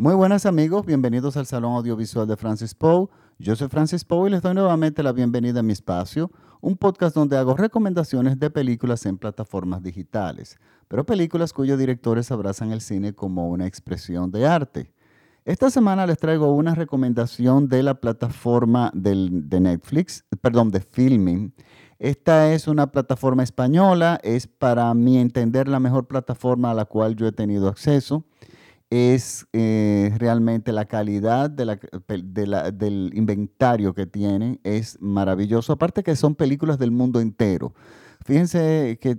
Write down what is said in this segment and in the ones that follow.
Muy buenas amigos, bienvenidos al Salón Audiovisual de Francis Poe. Yo soy Francis Poe y les doy nuevamente la bienvenida a mi espacio, un podcast donde hago recomendaciones de películas en plataformas digitales, pero películas cuyos directores abrazan el cine como una expresión de arte. Esta semana les traigo una recomendación de la plataforma de Netflix, perdón, de Filming. Esta es una plataforma española, es para mi entender la mejor plataforma a la cual yo he tenido acceso es eh, realmente la calidad del inventario que tienen, es maravilloso. Aparte que son películas del mundo entero. Fíjense que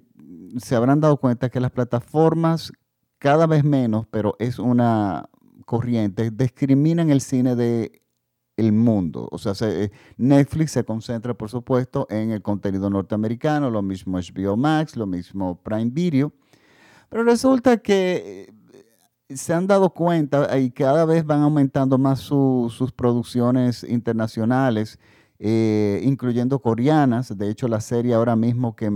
se habrán dado cuenta que las plataformas cada vez menos, pero es una corriente, discriminan el cine de mundo. O sea, eh, Netflix se concentra, por supuesto, en el contenido norteamericano, lo mismo HBO Max, lo mismo Prime Video. Pero resulta que se han dado cuenta y cada vez van aumentando más sus producciones internacionales, eh, incluyendo coreanas. De hecho, la serie ahora mismo que,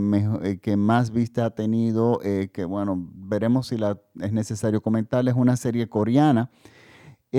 eh, que más vista ha tenido, eh, que bueno, veremos si es necesario comentarle, es una serie coreana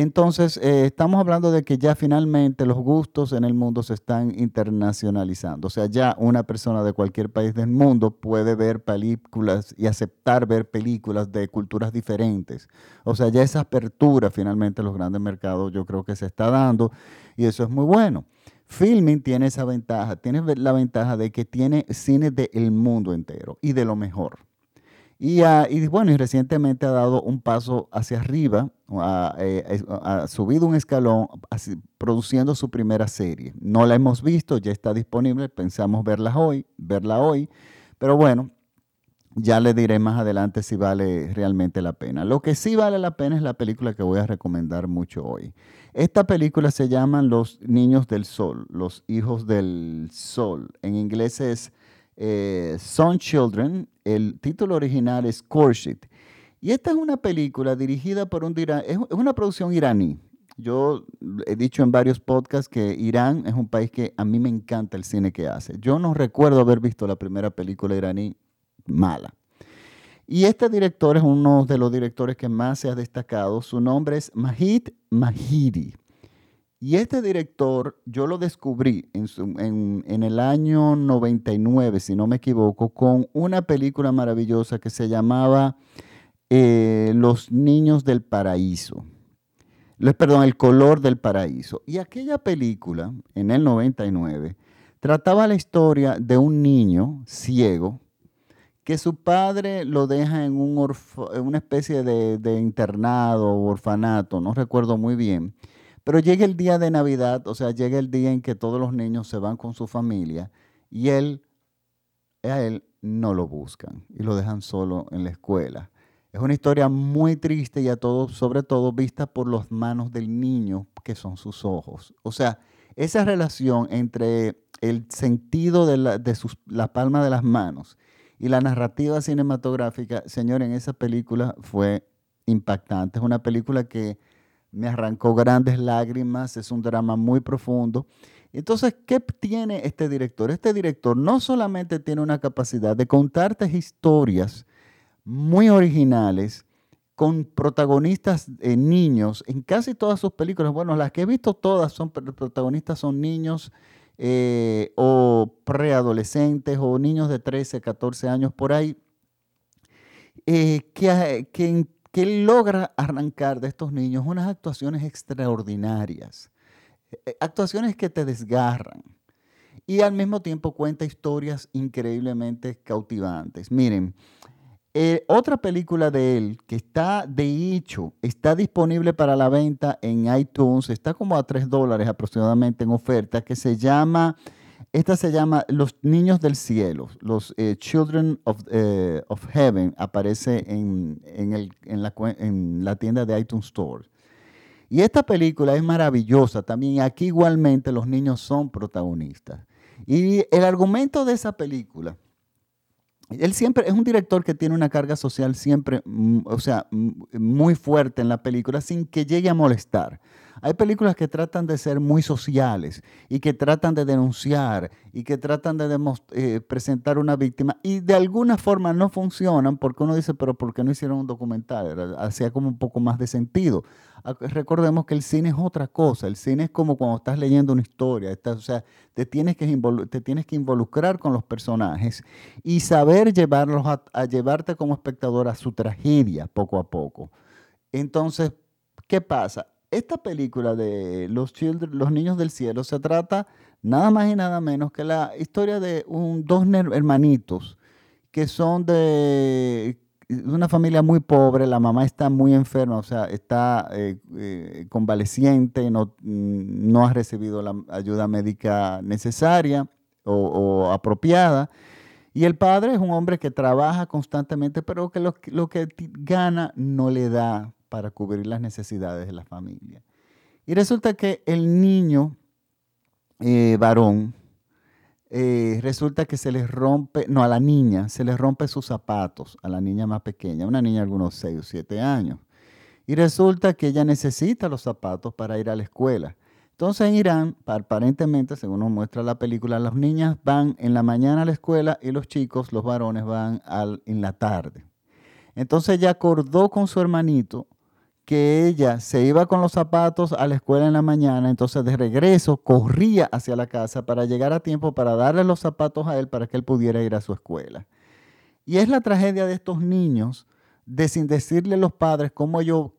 entonces, eh, estamos hablando de que ya finalmente los gustos en el mundo se están internacionalizando. O sea, ya una persona de cualquier país del mundo puede ver películas y aceptar ver películas de culturas diferentes. O sea, ya esa apertura finalmente a los grandes mercados yo creo que se está dando y eso es muy bueno. Filming tiene esa ventaja, tiene la ventaja de que tiene cine del mundo entero y de lo mejor. Ah, y, bueno, y recientemente ha dado un paso hacia arriba, eh, ha, subido un escalón produciendo su primera serie. No la hemos visto, ya está disponible, pensamos verla hoy, verla hoy, pero bueno, ya le diré más adelante si vale realmente la pena. Lo que sí vale la pena es la película que voy a recomendar mucho hoy. Esta película se llama Los Niños del Sol, Los Hijos del Sol. En inglés es eh, Son Children. El título original es Khurshid. Y esta es una película dirigida por un... Es una producción iraní. Yo he dicho en varios podcasts que Irán es un país que a mí me encanta el cine que hace. Yo no recuerdo haber visto la primera película iraní mala. Y este director es uno de los directores que más se ha destacado. Su nombre es Mahid Mahidi. Y este director, yo lo descubrí en, el año 99, si no me equivoco, con una película maravillosa que se llamaba eh, Los Niños del Paraíso. Perdón, El Color del Paraíso. Y aquella película, en el 99, trataba la historia de un niño ciego que su padre lo deja en, un una especie de internado o orfanato, no recuerdo muy bien pero llega el día de Navidad, o sea, llega el día en que todos los niños se van con su familia y él, a él no lo buscan y lo dejan solo en la escuela. Es una historia muy triste y a todo, sobre todo vista por las manos del niño, que son sus ojos. O sea, esa relación entre el sentido de la, de sus, la palma de las manos y la narrativa cinematográfica, señor, en esa película fue impactante. Es una película que me arrancó grandes lágrimas, es un drama muy profundo. Entonces, ¿qué tiene este director? Este director no solamente tiene una capacidad de contarte historias muy originales, con protagonistas eh, niños en casi todas sus películas. Bueno, las que he visto todas son protagonistas son niños eh, o preadolescentes o niños de 13, 14 años por ahí, eh, que, que, que logra arrancar de estos niños unas actuaciones extraordinarias, eh, actuaciones que te desgarran y al mismo tiempo cuenta historias increíblemente cautivantes. Miren, eh, otra película de él que está de hecho, está disponible para la venta en iTunes, está como a 3 dólares aproximadamente en oferta, que se llama esta se llama Los Niños del Cielo, los eh, Children eh, of, Heaven, aparece en, la, tienda de iTunes Store. Y esta película es maravillosa también. Aquí igualmente los niños son protagonistas. Y el argumento de esa película, él siempre es un director que tiene una carga social siempre, mm, o sea, mm, muy fuerte en la película sin que llegue a molestar. Hay películas que tratan de ser muy sociales y que tratan de denunciar y que tratan de eh, presentar una víctima y de alguna forma no funcionan porque uno dice, pero ¿por qué no hicieron un documental? Hacía como un poco más de sentido. Recordemos que el cine es otra cosa. El cine es como cuando estás leyendo una historia. o sea, te tienes, que te tienes que involucrar con los personajes y saber llevarlos a llevarte como espectador a su tragedia poco a poco. Entonces, ¿qué pasa? Esta película de los, niños del cielo se trata nada más y nada menos que la historia de dos hermanitos que son de una familia muy pobre, la mamá está muy enferma, o sea, está eh, eh, convaleciente, no, no, ha recibido la ayuda médica necesaria o, apropiada. Y el padre es un hombre que trabaja constantemente, pero que lo que gana no le da para cubrir las necesidades de la familia. Y resulta que el niño eh, varón, eh, resulta que se les rompe, no, a la niña, se les rompe sus zapatos, a la niña más pequeña, una niña de algunos 6 o 7 años. Y resulta que ella necesita los zapatos para ir a la escuela. Entonces en Irán, aparentemente, según nos muestra la película, las niñas van en la mañana a la escuela y los chicos, los varones, van al, en la tarde. Entonces ella acordó con su hermanito que ella se iba con los zapatos a la escuela en la mañana, entonces de regreso corría hacia la casa para llegar a tiempo para darle los zapatos a él para que él pudiera ir a su escuela. Y es la tragedia de estos niños de sin decirle a los padres cómo ellos,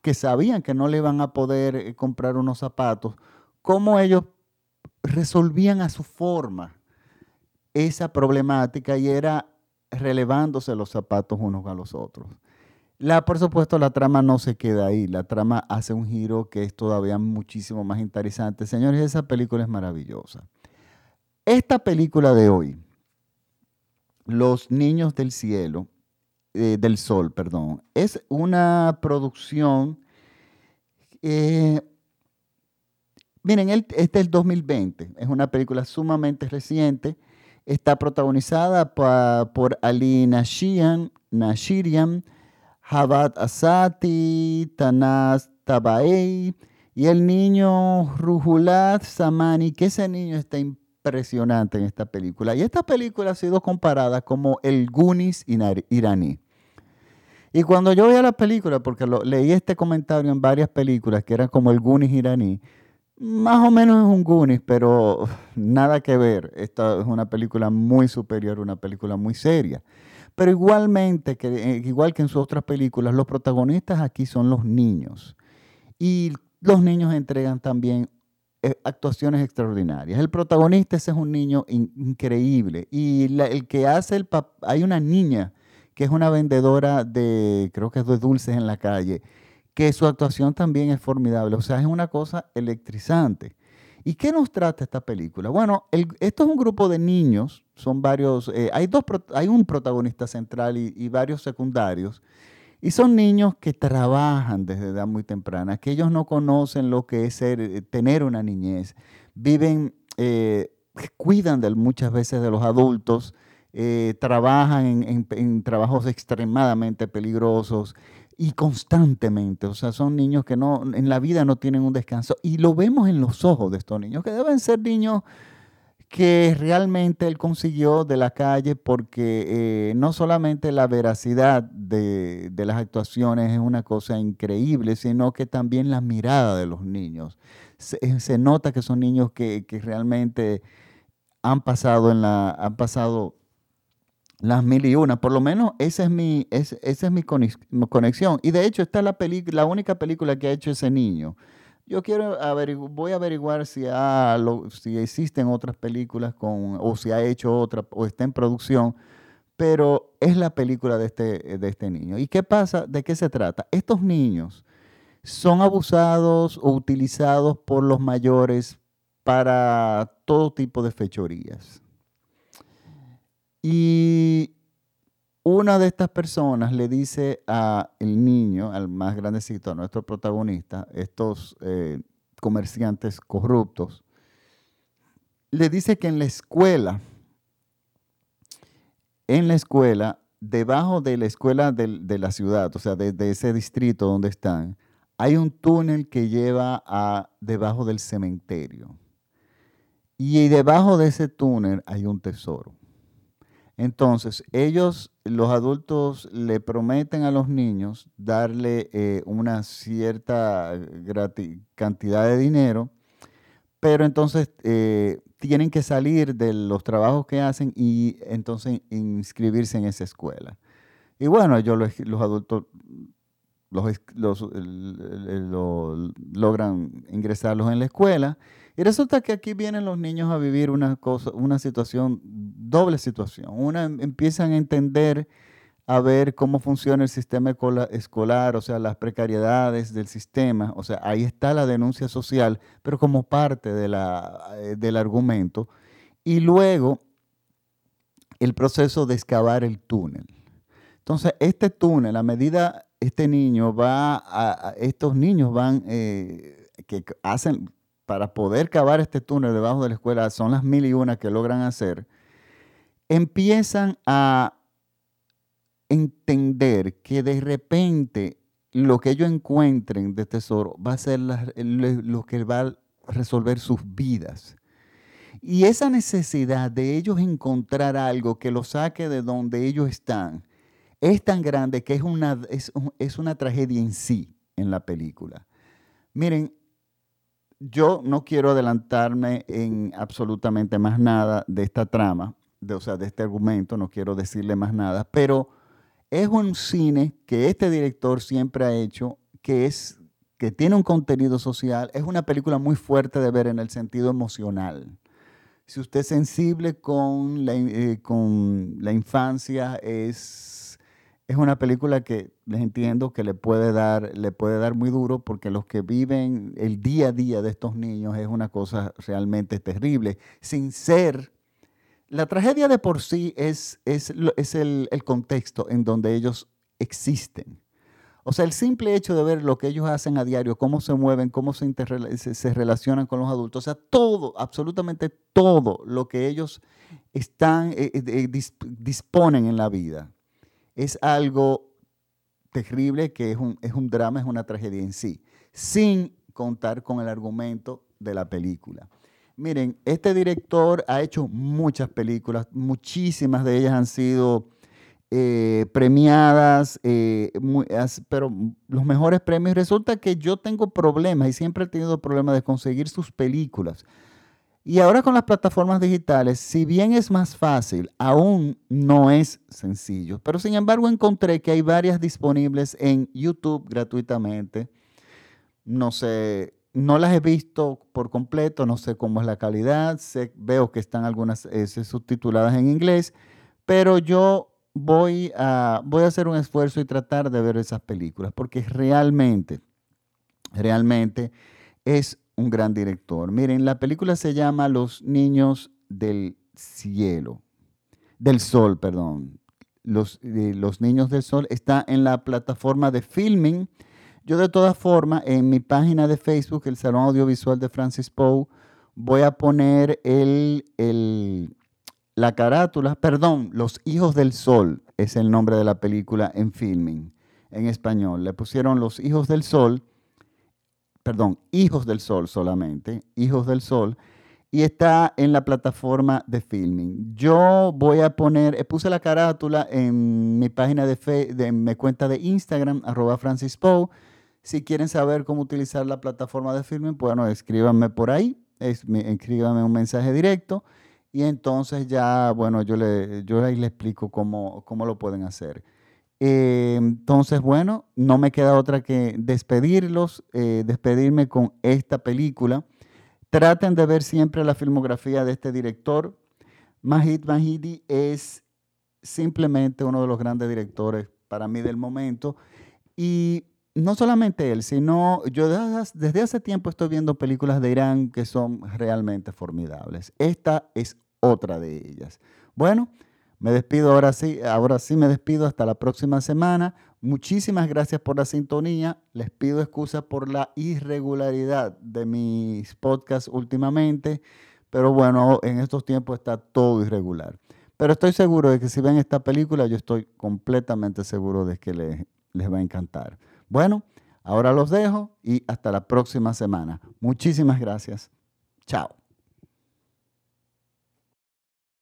que sabían que no le iban a poder eh, comprar unos zapatos, cómo ellos resolvían a su forma esa problemática y era relevándose los zapatos unos a los otros. La, por supuesto, la trama no se queda ahí. La trama hace un giro que es todavía muchísimo más interesante. Señores, esa película es maravillosa. Esta película de hoy, Los Niños del Cielo, eh, del Sol, perdón, es una producción. Eh, miren, este es del 2020. Es una película sumamente reciente. Está protagonizada por Ali Nashian, Nashirian, Jabad Asati, Tanaz Tabaei y el niño Ruhulat Samani, que ese niño está impresionante en esta película. Y esta película ha sido comparada como el Goonies iraní. Y cuando yo veía la película, porque leí este comentario en varias películas que era como el Goonies iraní, más o menos es un Goonies, pero nada que ver. Esta es una película muy superior, una película muy seria. Pero igualmente, que, eh, igual que en sus otras películas, los protagonistas aquí son los niños. Y los niños entregan también eh, actuaciones extraordinarias. El protagonista ese es un niño increíble. Y el que hace el papel, hay una niña que es una vendedora de, creo que es de dulces en la calle, que su actuación también es formidable. O sea, es una cosa electrizante. ¿Y qué nos trata esta película? Bueno, esto es un grupo de niños, son varios, eh, hay, dos, hay un protagonista central y, varios secundarios, y son niños que trabajan desde edad muy temprana, que ellos no conocen lo que es eh, tener una niñez, viven, eh, cuidan de, muchas veces de los adultos, trabajan en trabajos extremadamente peligrosos, y constantemente. O sea, son niños que no, en la vida no tienen un descanso. Y lo vemos en los ojos de estos niños, que deben ser niños que realmente él consiguió de la calle porque eh, no solamente la veracidad de, las actuaciones es una cosa increíble, sino que también la mirada de los niños. Se, eh, nota que son niños que, que realmente han pasado en la, han pasado las mil y una, por lo menos esa es mi, esa es mi conexión. Y de hecho, esta es la, la única película que ha hecho ese niño. Yo quiero voy a averiguar si, si existen otras películas con, o si ha hecho otra, o está en producción, pero es la película de este, de este niño. ¿Y qué pasa? ¿De qué se trata? Estos niños son abusados o utilizados por los mayores para todo tipo de fechorías. Y una de estas personas le dice al niño, al más grandecito, a nuestro protagonista, estos eh, comerciantes corruptos, le dice que en la escuela, en la escuela, debajo de la escuela de, la ciudad, o sea, de, ese distrito donde están, hay un túnel que lleva a debajo del cementerio. Y debajo de ese túnel hay un tesoro. Entonces, ellos, los adultos, le prometen a los niños darle eh, una cierta cantidad de dinero, pero entonces eh, tienen que salir de los trabajos que hacen y entonces inscribirse en esa escuela. Y bueno, ellos los, adultos los, logran ingresarlos en la escuela. Y resulta que aquí vienen los niños a vivir una, cosa, una situación, doble situación. Una, em, empiezan a entender, a ver cómo funciona el sistema escolar, o sea, las precariedades del sistema. O sea, ahí está la denuncia social, pero como parte de la, eh, del argumento. Y luego el proceso de excavar el túnel. Entonces, este túnel, a medida este niño va, a, estos niños van, eh, que hacen, para poder cavar este túnel debajo de la escuela, son las mil y una que logran hacer, empiezan a entender que de repente lo que ellos encuentren de tesoro va a ser lo que va a resolver sus vidas. Y esa necesidad de ellos encontrar algo que los saque de donde ellos están, es tan grande que es una, es, una tragedia en sí en la película. Miren, yo no quiero adelantarme en absolutamente más nada de esta trama, de, o sea, de este argumento, no quiero decirle más nada, pero es un cine que este director siempre ha hecho, que es que tiene un contenido social, es una película muy fuerte de ver en el sentido emocional. Si usted es sensible con la, eh, con la infancia, es es una película que les entiendo que le puede dar, le puede dar muy duro porque los que viven el día a día de estos niños es una cosa realmente terrible, sin ser... La tragedia de por sí es, es, es el, el contexto en donde ellos existen. O sea, el simple hecho de ver lo que ellos hacen a diario, cómo se mueven, cómo se, se, relacionan con los adultos, o sea, todo, absolutamente todo lo que ellos están, eh, eh, disponen en la vida, es algo terrible, que es un, es un drama, es una tragedia en sí, sin contar con el argumento de la película. Miren, este director ha hecho muchas películas, muchísimas de ellas han sido eh, premiadas, eh, pero los mejores premios. Resulta que yo tengo problemas y siempre he tenido problemas de conseguir sus películas. Y ahora con las plataformas digitales, si bien es más fácil, aún no es sencillo. Pero sin embargo encontré que hay varias disponibles en YouTube gratuitamente. No sé, no las he visto por completo, no sé cómo es la calidad, veo que están algunas eh, subtituladas en inglés, pero yo voy a, voy a hacer un esfuerzo y tratar de ver esas películas, porque realmente, realmente es un gran director. Miren, la película se llama Los Niños del Cielo, del Sol, perdón. Los, eh, los Niños del Sol está en la plataforma de filming. Yo de todas formas, en mi página de Facebook, el Salón Audiovisual de Francis Poe, voy a poner el, el, la carátula, perdón, Los Hijos del Sol es el nombre de la película en filming, en español. Le pusieron Los Hijos del Sol perdón, Hijos del Sol solamente, Hijos del Sol, y está en la plataforma de filming. Yo voy a poner, eh, puse la carátula en mi página de, de mi cuenta de Instagram, arroba Francis. Si quieren saber cómo utilizar la plataforma de filming, bueno, escríbanme por ahí, escríbanme un mensaje directo y entonces ya, bueno, yo, le, yo ahí les explico cómo, cómo lo pueden hacer. Eh, entonces, bueno, no me queda otra que despedirlos, eh, despedirme con esta película. Traten de ver siempre la filmografía de este director. Mahid Mahidi es simplemente uno de los grandes directores para mí del momento. Y no solamente él, sino yo desde hace tiempo estoy viendo películas de Irán que son realmente formidables. Esta es otra de ellas. Bueno, me despido ahora sí, ahora sí me despido hasta la próxima semana. Muchísimas gracias por la sintonía. Les pido excusas por la irregularidad de mis podcasts últimamente, pero bueno, en estos tiempos está todo irregular. Pero estoy seguro de que si ven esta película, yo estoy completamente seguro de que les, les va a encantar. Bueno, Ahora los dejo y hasta la próxima semana. Muchísimas gracias. Chao.